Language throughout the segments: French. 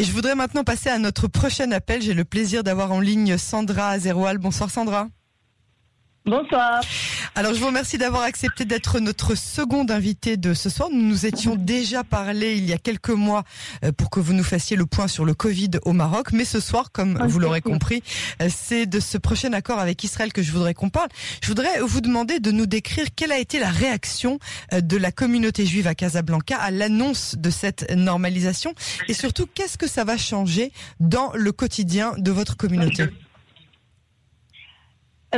Et je voudrais maintenant passer à notre prochain appel. J'ai le plaisir d'avoir en ligne Sandra Azeroual. Bonsoir Sandra. Bonsoir. Alors je vous remercie d'avoir accepté d'être notre seconde invitée de ce soir. Nous nous étions déjà parlé il y a quelques mois euh, pour que vous nous fassiez le point sur le Covid au Maroc. Mais ce soir, comme vous l'aurez compris, euh, c'est de ce prochain accord avec Israël que je voudrais qu'on parle. Je voudrais vous demander de nous décrire quelle a été la réaction euh, de la communauté juive à Casablanca à l'annonce de cette normalisation et surtout qu'est-ce que ça va changer dans le quotidien de votre communauté?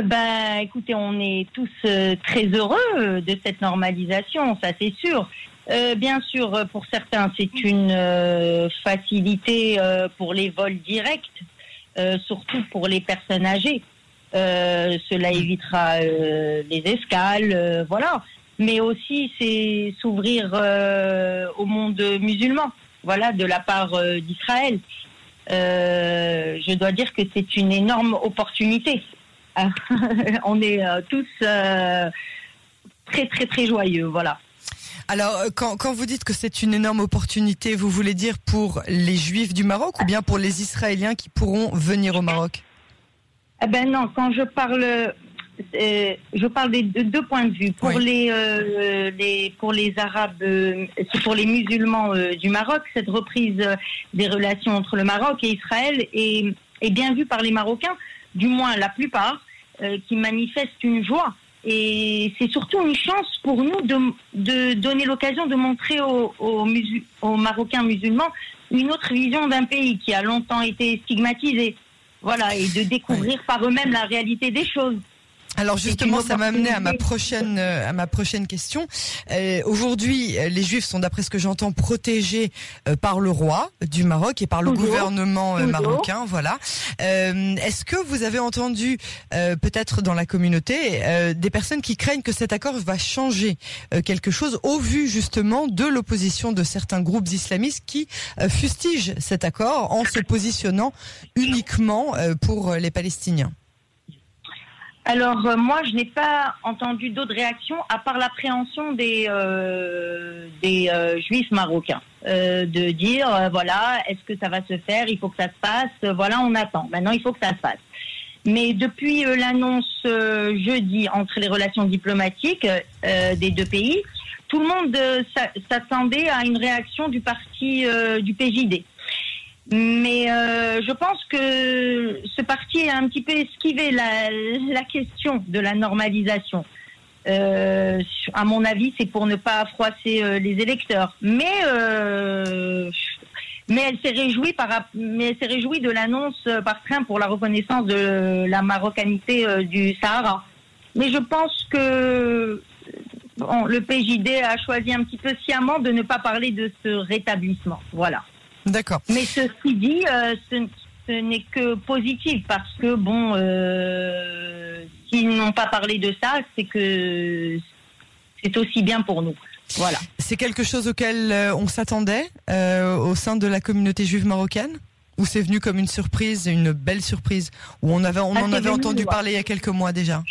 Ben, écoutez, on est tous euh, très heureux euh, de cette normalisation, ça c'est sûr. Euh, bien sûr, pour certains, c'est une facilité pour les vols directs, surtout pour les personnes âgées. cela évitera les escales, voilà. Mais aussi, c'est s'ouvrir au monde musulman, voilà, de la part d'Israël. je dois dire que c'est une énorme opportunité. on est euh, tous euh, très très très joyeux, voilà. Alors, euh, quand, quand vous dites que c'est une énorme opportunité, vous voulez dire pour les Juifs du Maroc ou bien pour les Israéliens qui pourront venir au Maroc? Eh ben non, quand je parle, je parle des deux points de vue. Pour les, les, pour les Arabes, pour les musulmans du Maroc, cette reprise des relations entre le Maroc et Israël est, est bien vue par les Marocains du moins la plupart, euh, qui manifestent une joie. Et c'est surtout une chance pour nous de, de donner l'occasion de montrer aux, aux, Marocains musulmans une autre vision d'un pays qui a longtemps été stigmatisé. Voilà, et de découvrir par eux-mêmes la réalité des choses. Alors justement, ça m'a amené à ma prochaine euh, à ma prochaine question. Euh, Aujourd'hui, euh, les Juifs sont, d'après ce que j'entends, protégés euh, par le roi du Maroc et par le gouvernement marocain. Voilà. Est-ce que vous avez entendu, peut-être dans la communauté, des personnes qui craignent que cet accord va changer quelque chose au vu justement de l'opposition de certains groupes islamistes qui fustigent cet accord en se positionnant uniquement pour les Palestiniens? Alors euh, moi, je n'ai pas entendu d'autres réactions à part l'appréhension des euh, euh, juifs marocains, de dire voilà, est-ce que ça va se faire? Il faut que ça se passe. Voilà, on attend. Maintenant, il faut que ça se passe. Mais depuis l'annonce jeudi entre les relations diplomatiques des deux pays, tout le monde s'attendait à une réaction du parti du PJD. Mais euh, je pense que ce parti a un petit peu esquivé la, la question de la normalisation. Euh, à mon avis, c'est pour ne pas froisser euh, les électeurs. Mais euh, mais elle s'est réjouie par mais elle s'est réjouie de l'annonce par train pour la reconnaissance de la marocanité euh, du Sahara. Mais je pense que le PJD a choisi un petit peu sciemment de ne pas parler de ce rétablissement. Voilà. D'accord. Mais ceci dit, euh, ce, n'est que positif parce que bon, euh, s'ils n'ont pas parlé de ça, c'est que c'est aussi bien pour nous. Voilà. C'est quelque chose auquel euh, on s'attendait au sein de la communauté juive marocaine? Ou c'est venu comme une surprise, une belle surprise, où on avait, on ah, en avait entendu parler il y a quelques mois déjà?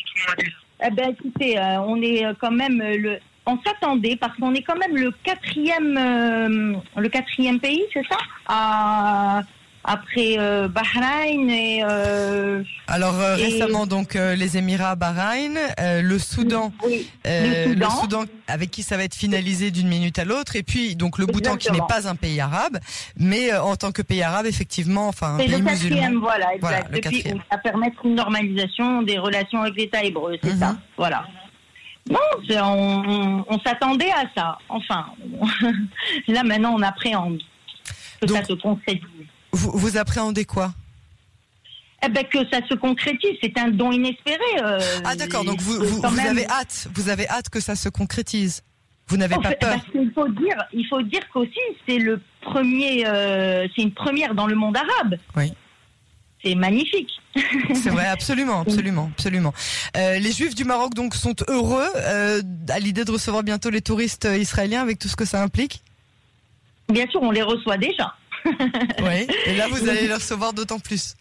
Eh ben, écoutez, on est quand même le, on s'attendait parce qu'on est quand même le quatrième, euh, le quatrième pays, c'est ça Après euh, Bahreïn et. Euh, Alors récemment donc les Émirats, Bahreïn, le Soudan, le Soudan, avec qui ça va être finalisé d'une minute à l'autre, et puis donc le Bhoutan qui n'est pas un pays arabe, mais en tant que pays arabe effectivement, enfin un pays le quatrième, voilà, exact. Voilà, Depuis, ça permettre une normalisation des relations avec l'État hébreu, c'est ça, mhm. voilà. Non, on, on, s'attendait à ça. Enfin, là maintenant on appréhende que ça se concrétise. Vous, vous appréhendez quoi? Eh ben que ça se concrétise, c'est un don inespéré. Euh, ah d'accord, donc vous, vous, avez hâte, vous avez hâte que ça se concrétise. Vous n'avez pas peur. il faut dire, il faut dire qu'aussi c'est le premier, euh, c'est une première dans le monde arabe. Oui c'est magnifique. C'est vrai, absolument, absolument, absolument. Euh, les Juifs du Maroc donc sont heureux euh, à l'idée de recevoir bientôt les touristes euh, israéliens avec tout ce que ça implique. Bien sûr, on les reçoit déjà. oui, et là vous allez les recevoir d'autant plus.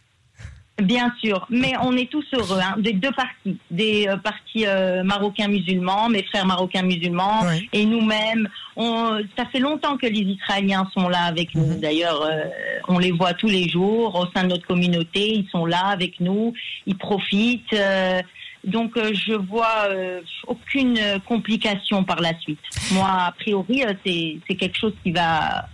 Bien sûr, mais on est tous heureux hein, des deux parties, des euh, partis euh, marocains musulmans, mes frères marocains musulmans et nous-mêmes. ça fait longtemps que les Israéliens sont là avec nous. Mhm. D'ailleurs, euh, on les voit tous les jours au sein de notre communauté. Ils sont là avec nous, ils profitent. donc, je vois aucune complication par la suite. Moi, a priori, c'est quelque chose qui va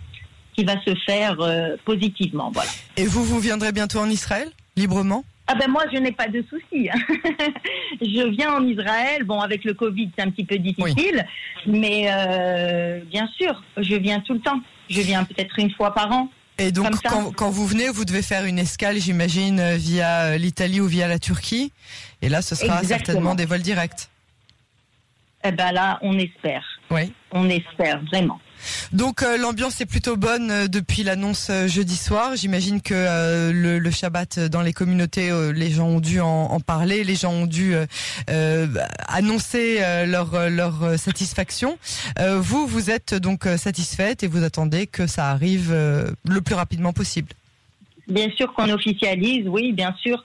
qui va se faire positivement. Voilà. Et vous, vous viendrez bientôt en Israël? Librement? Ah ben moi je n'ai pas de soucis. je viens en Israël, bon avec le Covid c'est un petit peu difficile, mais euh, bien sûr je viens tout le temps. Je viens peut-être une fois par an. Et donc quand, vous venez, vous devez faire une escale, j'imagine, euh, via l'Italie ou via la Turquie. Et là ce sera certainement des vols directs. Eh ben là on espère. Oui. On espère vraiment. Donc euh, l'ambiance est plutôt bonne euh, depuis l'annonce euh, jeudi soir. J'imagine que le, Shabbat dans les communautés, les gens ont dû en, parler, les gens ont dû annoncer leur satisfaction. vous, vous êtes donc satisfaite et vous attendez que ça arrive le plus rapidement possible. Bien sûr qu'on officialise, oui, bien sûr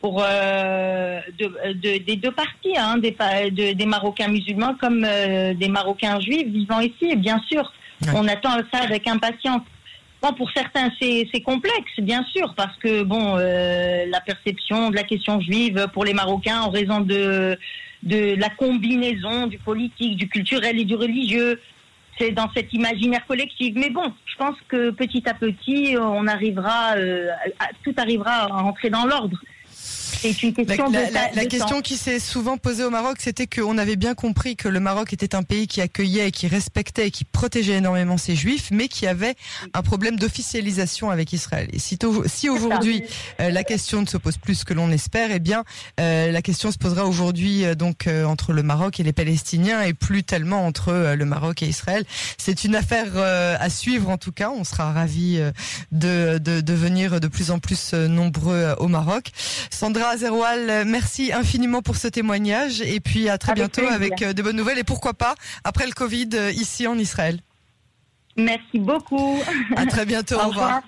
pour de, des deux parties, hein, des, des Marocains musulmans comme des Marocains juifs vivant ici, bien sûr. On attend ça avec impatience. Bon, pour certains, c'est complexe, bien sûr, parce que bon, euh, la perception de la question juive pour les Marocains, en raison de de la combinaison du politique, du culturel et du religieux, c'est dans cet imaginaire collectif. Mais bon, je pense que petit à petit, on arrivera, euh, tout arrivera à rentrer dans l'ordre. C'est une question la, la, question qui s'est souvent posée au Maroc, c'était qu'on avait bien compris que le Maroc était un pays qui accueillait, qui respectait, qui protégeait énormément ses juifs, mais qui avait un problème d'officialisation avec Israël. Et si, si aujourd'hui euh, la question ne se pose plus que l'on espère, eh bien euh, la question se posera aujourd'hui euh, donc entre le Maroc et les Palestiniens et plus tellement entre le Maroc et Israël. C'est une affaire à suivre en tout cas. On sera ravis de, de, de venir de plus en plus nombreux au Maroc. Sandra Azerwal, merci infiniment pour ce témoignage et puis à très bientôt avec euh, de bonnes nouvelles et pourquoi pas après le Covid euh, ici en Israël. Merci beaucoup. À très bientôt. au revoir.